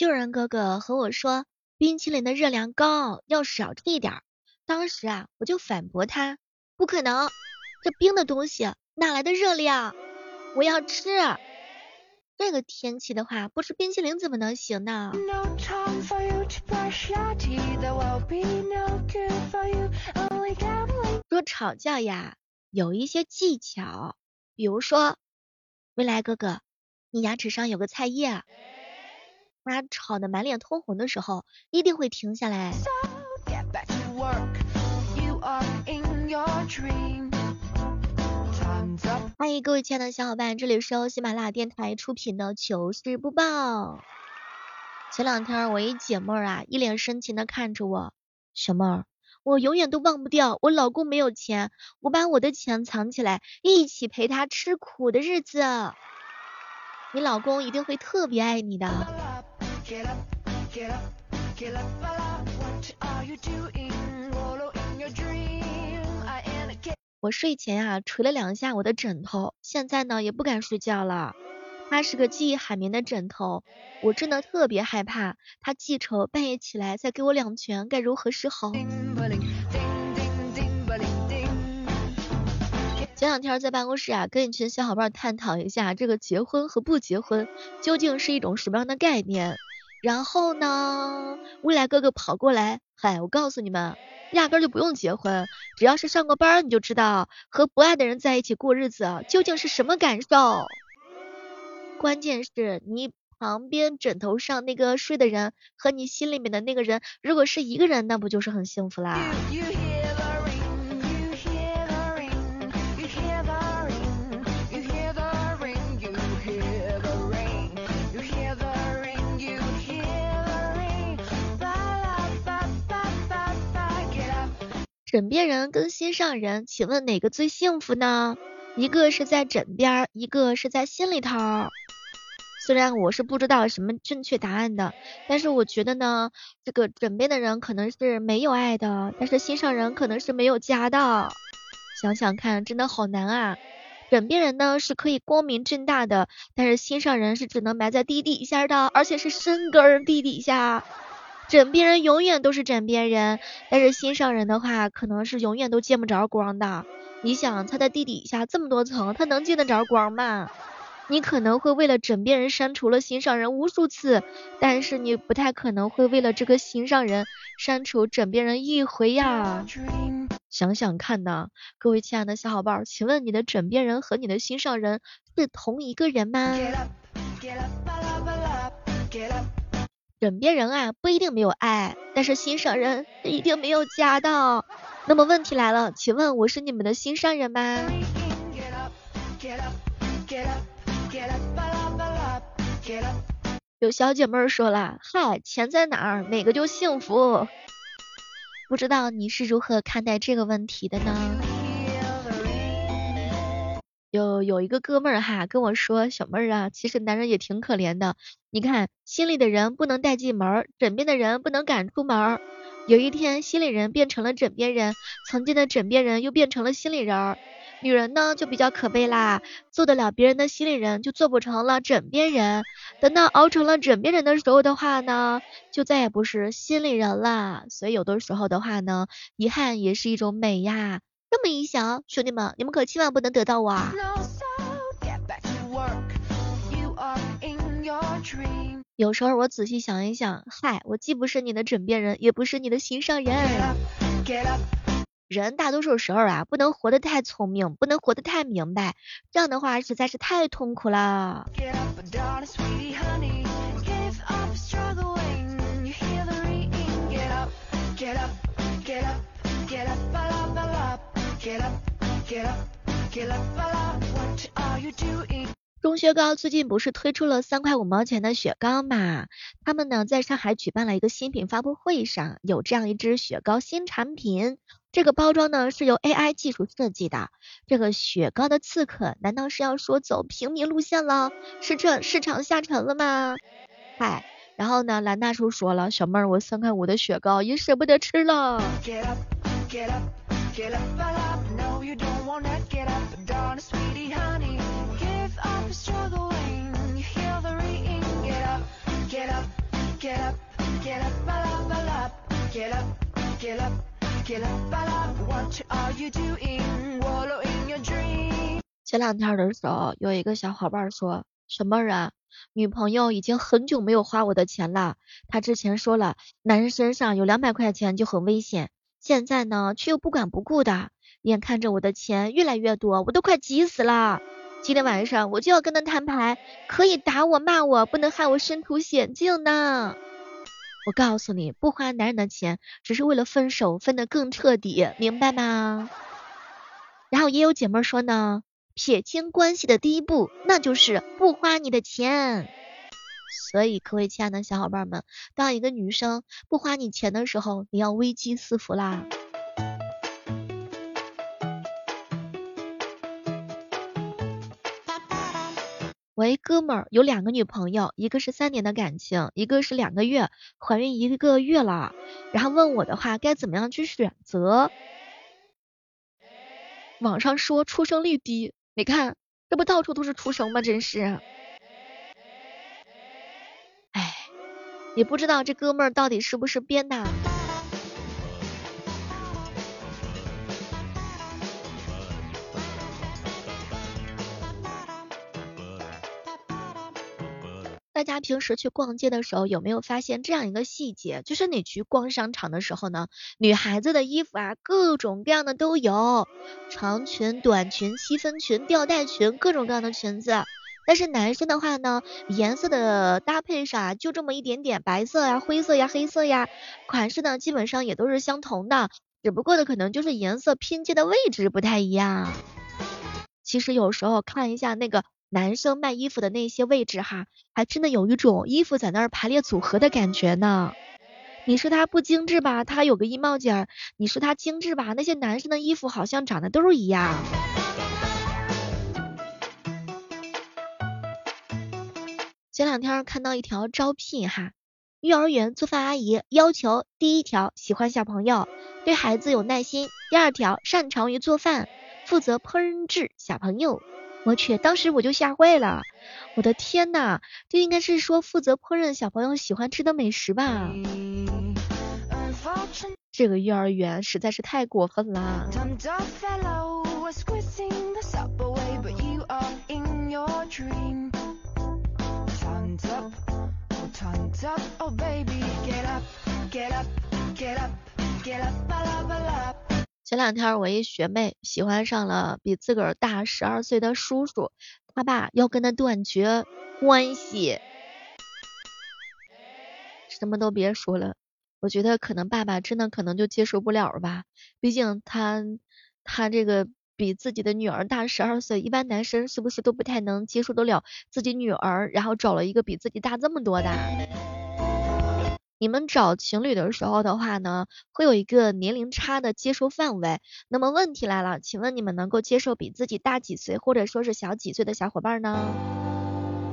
就人哥哥和我说冰淇淋的热量高，要少吃一点。当时啊，我就反驳他，不可能，这冰的东西哪来的热量？我要吃。这个天气的话，不吃冰淇淋怎么能行呢？说吵架呀，有一些技巧，比如说，未来哥哥，你牙齿上有个菜叶，他吵得满脸通红的时候，一定会停下来。欢迎各位亲爱的小伙伴，这里是由喜马拉雅电台出品的糗事播报。前两天我一姐妹儿啊，一脸深情的看着我，小妹儿，我永远都忘不掉我老公没有钱，我把我的钱藏起来，一起陪他吃苦的日子。你老公一定会特别爱你的。我睡前啊捶了两下我的枕头，现在呢也不敢睡觉了。它是个记忆海绵的枕头，我真的特别害怕它记仇，半夜起来再给我两拳，该如何是好？前两天在办公室啊，跟一群小伙伴探讨一下这个结婚和不结婚究竟是一种什么样的概念。然后呢，未来哥哥跑过来，嗨，我告诉你们。压根就不用结婚，只要是上过班，你就知道和不爱的人在一起过日子究竟是什么感受。关键是你旁边枕头上那个睡的人和你心里面的那个人，如果是一个人，那不就是很幸福啦？枕边人跟心上人，请问哪个最幸福呢？一个是在枕边，一个是在心里头。虽然我是不知道什么正确答案的，但是我觉得呢，这个枕边的人可能是没有爱的，但是心上人可能是没有家的。想想看，真的好难啊！枕边人呢是可以光明正大的，但是心上人是只能埋在地底下的，而且是深根地底下。枕边人永远都是枕边人，但是心上人的话，可能是永远都见不着光的。你想，他在地底下这么多层，他能见得着光吗？你可能会为了枕边人删除了心上人无数次，但是你不太可能会为了这个心上人删除枕边人一回呀。想想看呐，各位亲爱的小伙伴，请问你的枕边人和你的心上人是同一个人吗？枕边人啊不一定没有爱，但是心上人一定没有家的。那么问题来了，请问我是你们的心上人吗？有小姐妹说了，嗨，钱在哪儿，哪个就幸福。不知道你是如何看待这个问题的呢？有有一个哥们儿哈跟我说，小妹儿啊，其实男人也挺可怜的。你看，心里的人不能带进门，枕边的人不能赶出门。有一天，心里人变成了枕边人，曾经的枕边人又变成了心里人。女人呢就比较可悲啦，做得了别人的心里人，就做不成了枕边人。等到熬成了枕边人的时候的话呢，就再也不是心里人了。所以有的时候的话呢，遗憾也是一种美呀。这么一想，兄弟们，你们可千万不能得到我啊！有时候我仔细想一想，嗨，我既不是你的枕边人，也不是你的心上人。人大多数时候啊，不能活得太聪明，不能活得太明白，这样的话实在是太痛苦了。钟薛高最近不是推出了三块五毛钱的雪糕嘛？他们呢在上海举办了一个新品发布会上，有这样一支雪糕新产品。这个包装呢是由 AI 技术设计的。这个雪糕的刺客难道是要说走平民路线了？是这市场下沉了吗？嗨，然后呢蓝大叔说了，小妹儿我三块五的雪糕也舍不得吃了。Get up get up. Get up get up get up get up get up get up get up get up get up get up whatcha are you doingwallowing your dream. 前两天的时候，有一个小伙伴说：“什么人？女朋友已经很久没有花我的钱了。他之前说了，男人身上有两百块钱就很危险，现在呢却又不管不顾的。眼看着我的钱越来越多，我都快急死了。今天晚上我就要跟他摊牌，可以打我骂我，不能害我身处险境呢。我告诉你，不花男人的钱，只是为了分手分得更彻底，明白吗？然后也有姐妹说呢。”撇清关系的第一步，那就是不花你的钱。所以，各位亲爱的小伙伴们，当一个女生不花你钱的时候，你要危机四伏啦。喂哥们儿有两个女朋友，一个是三年的感情，一个是两个月，怀孕一个月了。然后问我的话，该怎么样去选择？网上说出生率低。你看，这不到处都是出生吗？真是，也不知道这哥们儿到底是不是编的。大家平时去逛街的时候，有没有发现这样一个细节？就是你去逛商场的时候呢，女孩子的衣服啊，各种各样的都有，长裙、短裙、七分裙、吊带裙，各种各样的裙子。但是男生的话呢，颜色的搭配上就这么一点点，白色呀、灰色呀、黑色呀，款式呢基本上也都是相同的，只不过的可能就是颜色拼接的位置不太一样。其实有时候看一下那个。男生卖衣服的那些位置哈，还真的有一种衣服在那儿排列组合的感觉呢。你说它不精致吧，它有个衣帽间；你说它精致吧，那些男生的衣服好像长得都是一样。前两天看到一条招聘哈，幼儿园做饭阿姨要求第一条喜欢小朋友，对孩子有耐心；第二条擅长于做饭，负责烹制小朋友。我去，当时我就吓坏了，我的天呐，这应该是说负责烹饪小朋友喜欢吃的美食吧？这个幼儿园实在是太过分了。前两天我一学妹喜欢上了比自个儿大十二岁的叔叔，他爸要跟他断绝关系，什么都别说了，我觉得可能爸爸真的可能就接受不了吧，毕竟他他这个比自己的女儿大十二岁，一般男生是不是都不太能接受得了自己女儿，然后找了一个比自己大这么多的？你们找情侣的时候的话呢，会有一个年龄差的接受范围。那么问题来了，请问你们能够接受比自己大几岁或者说是小几岁的小伙伴呢？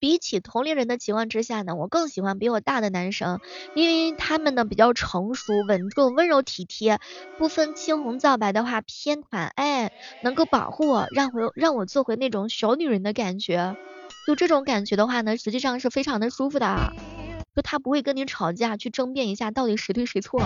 比起同龄人的情况之下呢，我更喜欢比我大的男生，因为他们呢比较成熟、稳重、温柔体贴，不分青红皂白的话偏袒，哎，能够保护我，让回让我做回那种小女人的感觉。就这种感觉的话呢，实际上是非常的舒服的。就他不会跟你吵架，去争辩一下到底谁对谁错。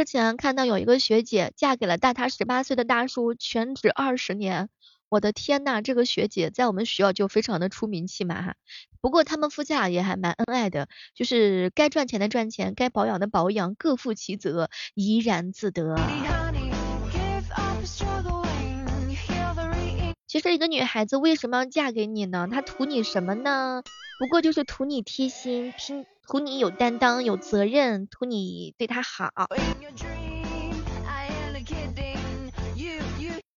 之前看到有一个学姐嫁给了大她十八岁的大叔，全职二十年。我的天呐，这个学姐在我们学校就非常的出名气嘛哈。不过他们夫妻俩也还蛮恩爱的，就是该赚钱的赚钱，该保养的保养，各负其责，怡然自得。其实一个女孩子为什么要嫁给你呢？她图你什么呢？不过就是图你贴心，拼。图你有担当有责任，图你对他好。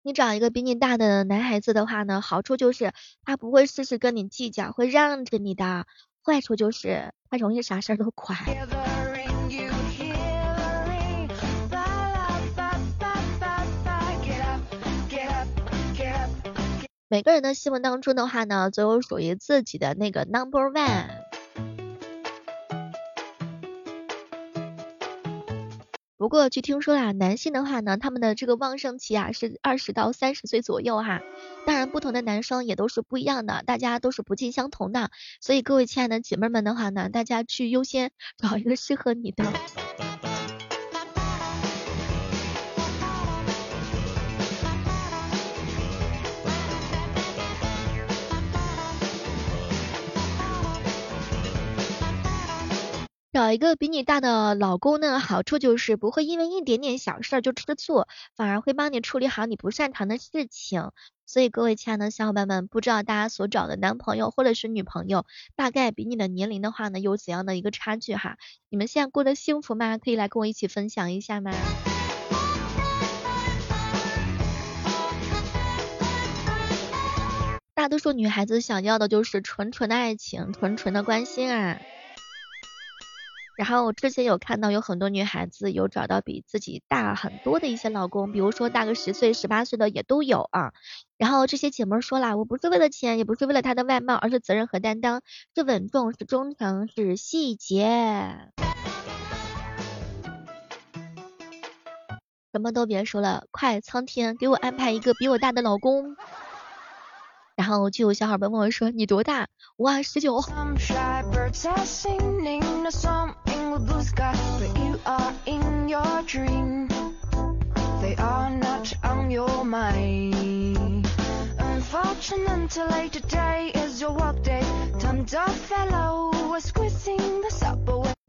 你找一个比你大的男孩子的话呢，好处就是他不会事事跟你计较，会让着你的；坏处就是他容易啥事儿都管。每个人的心目当中的话呢，总有属于自己的那个 number one。不过据听说啊，男性的话呢，他们的这个旺盛期啊是二十到三十岁左右哈。当然，不同的男生也都是不一样的，大家都是不尽相同的。所以各位亲爱的姐妹们的话呢，大家去优先找一个适合你的。找一个比你大的老公呢，好处就是不会因为一点点小事就吃醋，反而会帮你处理好你不擅长的事情。所以各位亲爱的小伙伴们，不知道大家所找的男朋友或者是女朋友，大概比你的年龄的话呢，有怎样的一个差距哈？你们现在过得幸福吗？可以来跟我一起分享一下吗？大多数女孩子想要的就是纯纯的爱情，纯纯的关心啊。然后我之前有看到有很多女孩子有找到比自己大很多的一些老公，比如说大个十岁、十八岁的也都有啊。然后这些姐妹说了，我不是为了钱，也不是为了他的外貌，而是责任和担当，是稳重，是忠诚，是细节。什么都别说了，快苍天给我安排一个比我大的老公。然后就有小伙伴问我说：“你多大？”我，十九。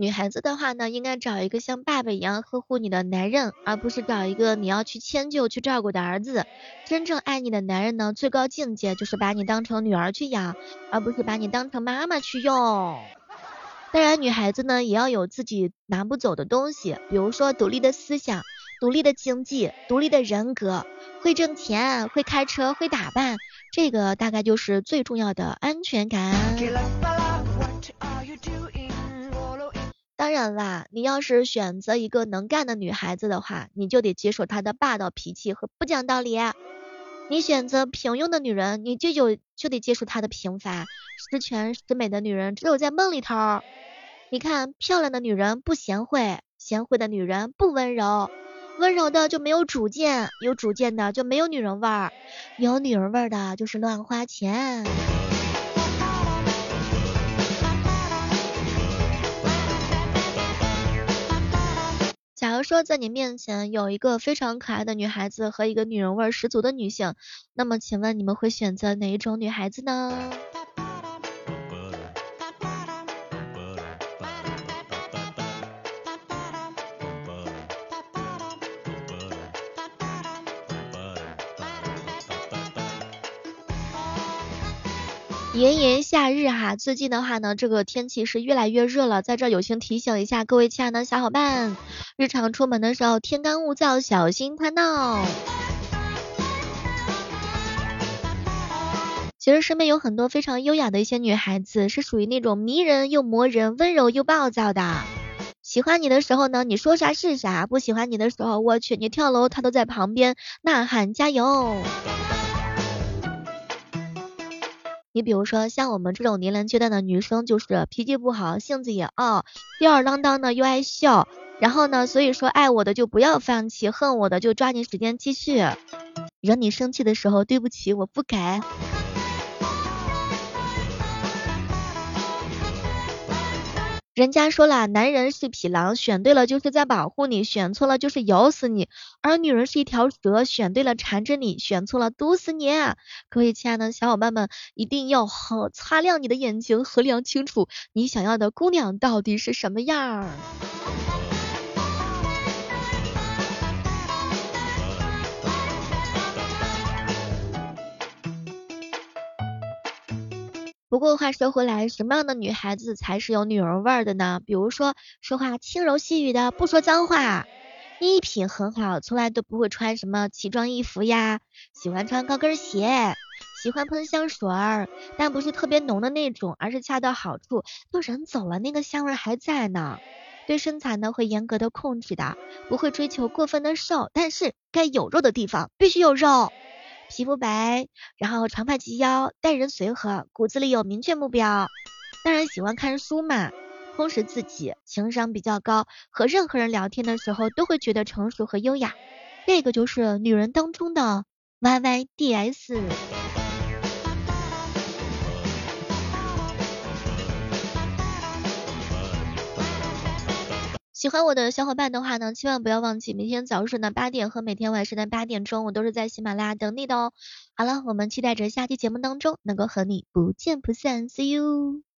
女孩子的话呢，应该找一个像爸爸一样呵护你的男人，而不是找一个你要去迁就、去照顾的儿子。真正爱你的男人呢，最高境界就是把你当成女儿去养，而不是把你当成妈妈去用。当然，女孩子呢也要有自己拿不走的东西，比如说独立的思想、独立的经济、独立的人格，会挣钱、会开车、会打扮，这个大概就是最重要的安全感。然啦，你要是选择一个能干的女孩子的话，你就得接受她的霸道脾气和不讲道理；你选择平庸的女人，你就有就得接受她的平凡。十全十美的女人只有在梦里头。你看，漂亮的女人不贤惠，贤惠的女人不温柔，温柔的就没有主见，有主见的就没有女人味儿，有女人味儿的就是乱花钱。假如说在你面前有一个非常可爱的女孩子和一个女人味十足的女性，那么请问你们会选择哪一种女孩子呢？炎炎夏日哈，最近的话呢，这个天气是越来越热了，在这友情提醒一下各位亲爱的小伙伴，日常出门的时候天干物燥，小心贪闹。其实身边有很多非常优雅的一些女孩子，是属于那种迷人又磨人、温柔又暴躁的。喜欢你的时候呢，你说啥是啥；不喜欢你的时候，我去，你跳楼他都在旁边呐喊加油。你比如说像我们这种年龄阶段的女生，就是脾气不好，性子也傲，吊儿郎当的又爱笑，然后呢，所以说爱我的就不要放弃，恨我的就抓紧时间继续，惹你生气的时候，对不起，我不改。人家说了，男人是匹狼，选对了就是在保护你，选错了就是咬死你；而女人是一条蛇，选对了缠着你，选错了毒死你。各位亲爱的小伙伴们，一定要好擦亮你的眼睛，衡量清楚你想要的姑娘到底是什么样儿。不过话说回来，什么样的女孩子才是有女人味的呢？比如说说话轻柔细语的，不说脏话。衣品很好，从来都不会穿什么奇装异服呀，喜欢穿高跟鞋，喜欢喷香水儿，但不是特别浓的那种，而是恰到好处，就人走了，那个香味还在呢。对身材呢会严格的控制的，不会追求过分的瘦，但是该有肉的地方必须有肉。皮肤白，然后长发及腰，待人随和，骨子里有明确目标。当然喜欢看书嘛，充实自己，情商比较高，和任何人聊天的时候都会觉得成熟和优雅。这个就是女人当中的 Y Y D S。喜欢我的小伙伴的话呢，千万不要忘记明天早上的八点和每天晚上的八点钟，我都是在喜马拉雅等你的哦。好了，我们期待着下期节目当中能够和你不见不散，See you。